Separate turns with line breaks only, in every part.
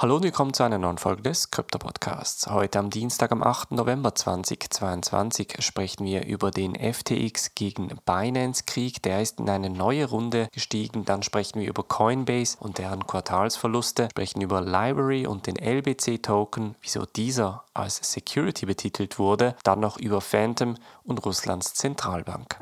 Hallo und willkommen zu einer neuen Folge des Krypto Podcasts. Heute am Dienstag, am 8. November 2022, sprechen wir über den FTX gegen Binance Krieg. Der ist in eine neue Runde gestiegen. Dann sprechen wir über Coinbase und deren Quartalsverluste, sprechen über Library und den LBC Token, wieso dieser als Security betitelt wurde. Dann noch über Phantom und Russlands Zentralbank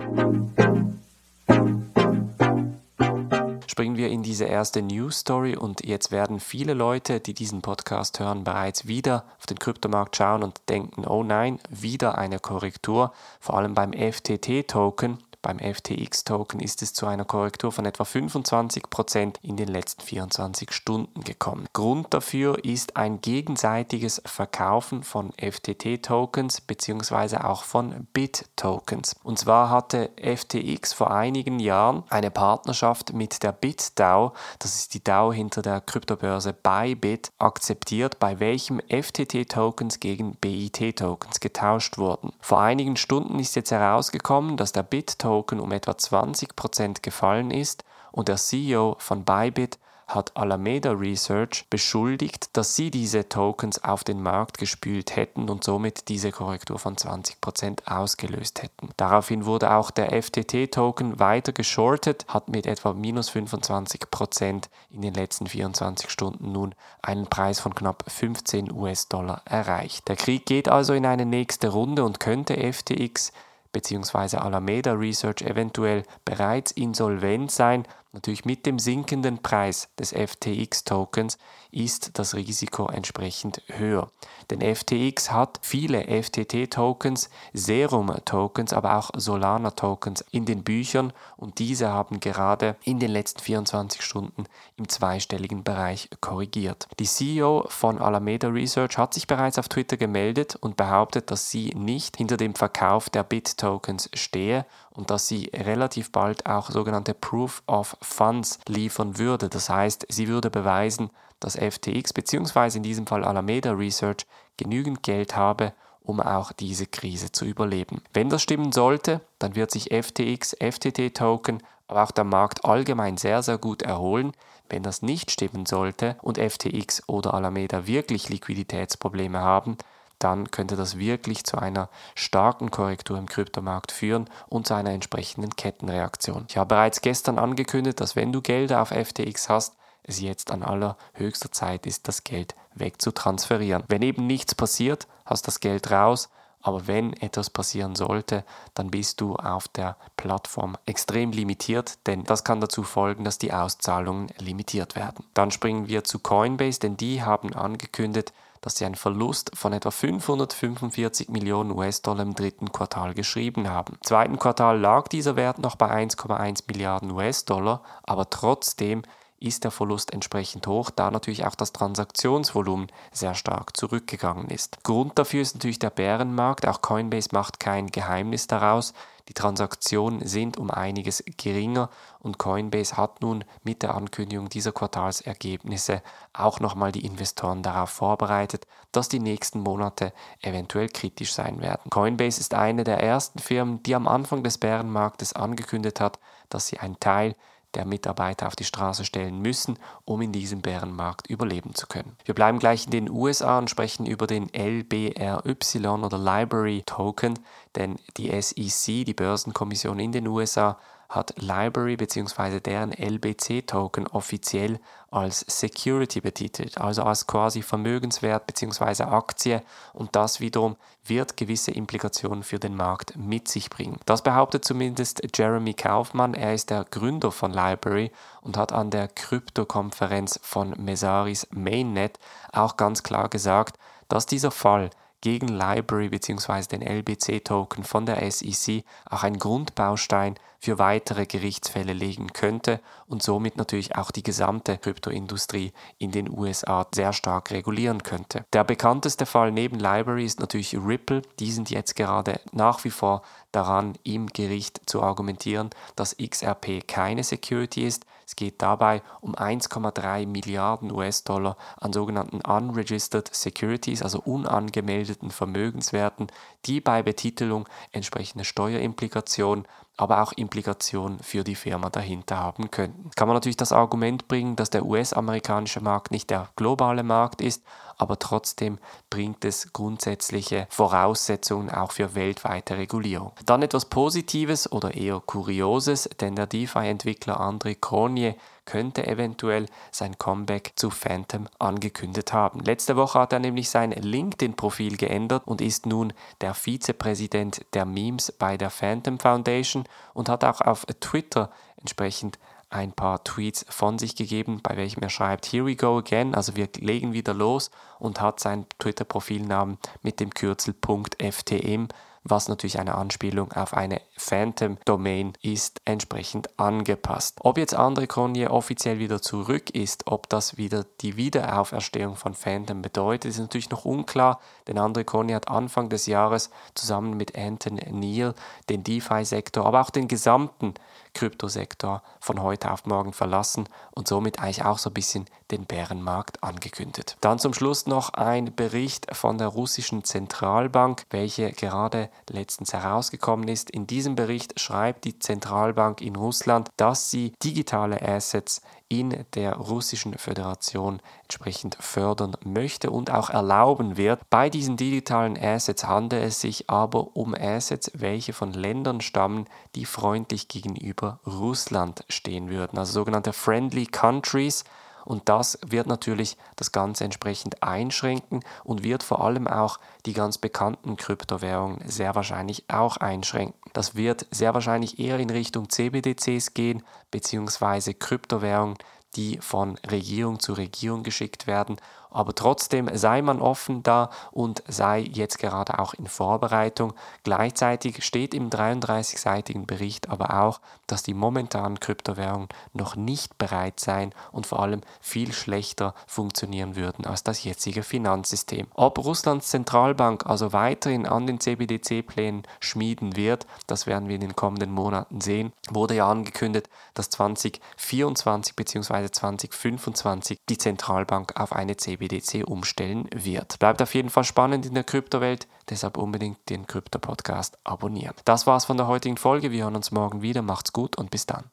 springen wir in diese erste News Story und jetzt werden viele Leute, die diesen Podcast hören, bereits wieder auf den Kryptomarkt schauen und denken, oh nein, wieder eine Korrektur, vor allem beim FTT-Token. Beim FTX-Token ist es zu einer Korrektur von etwa 25% in den letzten 24 Stunden gekommen. Grund dafür ist ein gegenseitiges Verkaufen von FTT-Tokens bzw. auch von BIT-Tokens. Und zwar hatte FTX vor einigen Jahren eine Partnerschaft mit der BitDAO, das ist die DAO hinter der Kryptobörse Bybit, akzeptiert, bei welchem FTT-Tokens gegen BIT-Tokens getauscht wurden. Vor einigen Stunden ist jetzt herausgekommen, dass der BIT-Token Token um etwa 20% gefallen ist und der CEO von Bybit hat Alameda Research beschuldigt, dass sie diese Tokens auf den Markt gespült hätten und somit diese Korrektur von 20% ausgelöst hätten. Daraufhin wurde auch der FTT-Token weiter geschortet, hat mit etwa minus 25% in den letzten 24 Stunden nun einen Preis von knapp 15 US-Dollar erreicht. Der Krieg geht also in eine nächste Runde und könnte FTX bzw. Alameda Research eventuell bereits insolvent sein Natürlich mit dem sinkenden Preis des FTX-Tokens ist das Risiko entsprechend höher. Denn FTX hat viele FTT-Tokens, Serum-Tokens, aber auch Solana-Tokens in den Büchern und diese haben gerade in den letzten 24 Stunden im zweistelligen Bereich korrigiert. Die CEO von Alameda Research hat sich bereits auf Twitter gemeldet und behauptet, dass sie nicht hinter dem Verkauf der BIT-Tokens stehe und dass sie relativ bald auch sogenannte Proof of Funds liefern würde. Das heißt, sie würde beweisen, dass FTX bzw. in diesem Fall Alameda Research genügend Geld habe, um auch diese Krise zu überleben. Wenn das stimmen sollte, dann wird sich FTX, FTT-Token, aber auch der Markt allgemein sehr, sehr gut erholen. Wenn das nicht stimmen sollte und FTX oder Alameda wirklich Liquiditätsprobleme haben, dann könnte das wirklich zu einer starken Korrektur im Kryptomarkt führen und zu einer entsprechenden Kettenreaktion. Ich habe bereits gestern angekündigt, dass wenn du Gelder auf FTX hast, es jetzt an allerhöchster Zeit ist, das Geld wegzutransferieren. Wenn eben nichts passiert, hast das Geld raus, aber wenn etwas passieren sollte, dann bist du auf der Plattform extrem limitiert, denn das kann dazu folgen, dass die Auszahlungen limitiert werden. Dann springen wir zu Coinbase, denn die haben angekündigt, dass sie einen Verlust von etwa 545 Millionen US-Dollar im dritten Quartal geschrieben haben. Im zweiten Quartal lag dieser Wert noch bei 1,1 Milliarden US-Dollar, aber trotzdem ist der Verlust entsprechend hoch, da natürlich auch das Transaktionsvolumen sehr stark zurückgegangen ist. Grund dafür ist natürlich der Bärenmarkt, auch Coinbase macht kein Geheimnis daraus. Die Transaktionen sind um einiges geringer und Coinbase hat nun mit der Ankündigung dieser Quartalsergebnisse auch nochmal die Investoren darauf vorbereitet, dass die nächsten Monate eventuell kritisch sein werden. Coinbase ist eine der ersten Firmen, die am Anfang des Bärenmarktes angekündigt hat, dass sie einen Teil der Mitarbeiter auf die Straße stellen müssen, um in diesem Bärenmarkt überleben zu können. Wir bleiben gleich in den USA und sprechen über den LBRY oder Library Token, denn die SEC, die Börsenkommission in den USA, hat Library bzw. deren LBC-Token offiziell als Security betitelt, also als quasi Vermögenswert bzw. Aktie und das wiederum wird gewisse Implikationen für den Markt mit sich bringen. Das behauptet zumindest Jeremy Kaufmann, er ist der Gründer von Library und hat an der Krypto-Konferenz von Mesaris Mainnet auch ganz klar gesagt, dass dieser Fall gegen Library bzw. den LBC-Token von der SEC auch ein Grundbaustein für weitere Gerichtsfälle legen könnte und somit natürlich auch die gesamte Kryptoindustrie in den USA sehr stark regulieren könnte. Der bekannteste Fall neben Library ist natürlich Ripple. Die sind jetzt gerade nach wie vor daran, im Gericht zu argumentieren, dass XRP keine Security ist. Es geht dabei um 1,3 Milliarden US-Dollar an sogenannten Unregistered Securities, also unangemeldeten Vermögenswerten, die bei Betitelung entsprechende Steuerimplikationen aber auch Implikationen für die Firma dahinter haben könnten. Kann man natürlich das Argument bringen, dass der US-amerikanische Markt nicht der globale Markt ist, aber trotzdem bringt es grundsätzliche Voraussetzungen auch für weltweite Regulierung. Dann etwas Positives oder eher Kurioses, denn der DeFi-Entwickler André Cornier könnte eventuell sein Comeback zu Phantom angekündigt haben. Letzte Woche hat er nämlich sein LinkedIn-Profil geändert und ist nun der Vizepräsident der Memes bei der Phantom Foundation und hat auch auf Twitter entsprechend ein paar Tweets von sich gegeben, bei welchem er schreibt, Here we go again, also wir legen wieder los und hat seinen Twitter-Profilnamen mit dem Kürzel .ftm was natürlich eine Anspielung auf eine Phantom-Domain ist, entsprechend angepasst. Ob jetzt Andre Cornier offiziell wieder zurück ist, ob das wieder die Wiederauferstehung von Phantom bedeutet, ist natürlich noch unklar, denn Andre Cornier hat Anfang des Jahres zusammen mit Anton Neal den DeFi-Sektor, aber auch den gesamten Kryptosektor von heute auf morgen verlassen und somit eigentlich auch so ein bisschen den Bärenmarkt angekündigt. Dann zum Schluss noch ein Bericht von der russischen Zentralbank, welche gerade letztens herausgekommen ist. In diesem Bericht schreibt die Zentralbank in Russland, dass sie digitale Assets in der russischen Föderation entsprechend fördern möchte und auch erlauben wird. Bei diesen digitalen Assets handelt es sich aber um Assets, welche von Ländern stammen, die freundlich gegenüber Russland stehen würden, also sogenannte Friendly Countries. Und das wird natürlich das Ganze entsprechend einschränken und wird vor allem auch die ganz bekannten Kryptowährungen sehr wahrscheinlich auch einschränken. Das wird sehr wahrscheinlich eher in Richtung CBDCs gehen, beziehungsweise Kryptowährungen, die von Regierung zu Regierung geschickt werden aber trotzdem sei man offen da und sei jetzt gerade auch in Vorbereitung. Gleichzeitig steht im 33-seitigen Bericht aber auch, dass die momentanen Kryptowährungen noch nicht bereit seien und vor allem viel schlechter funktionieren würden als das jetzige Finanzsystem. Ob Russlands Zentralbank also weiterhin an den CBDC-Plänen schmieden wird, das werden wir in den kommenden Monaten sehen, wurde ja angekündigt, dass 2024 bzw. 2025 die Zentralbank auf eine CBDC BDC umstellen wird. Bleibt auf jeden Fall spannend in der Kryptowelt, deshalb unbedingt den Krypto-Podcast abonnieren. Das war's von der heutigen Folge. Wir hören uns morgen wieder. Macht's gut und bis dann.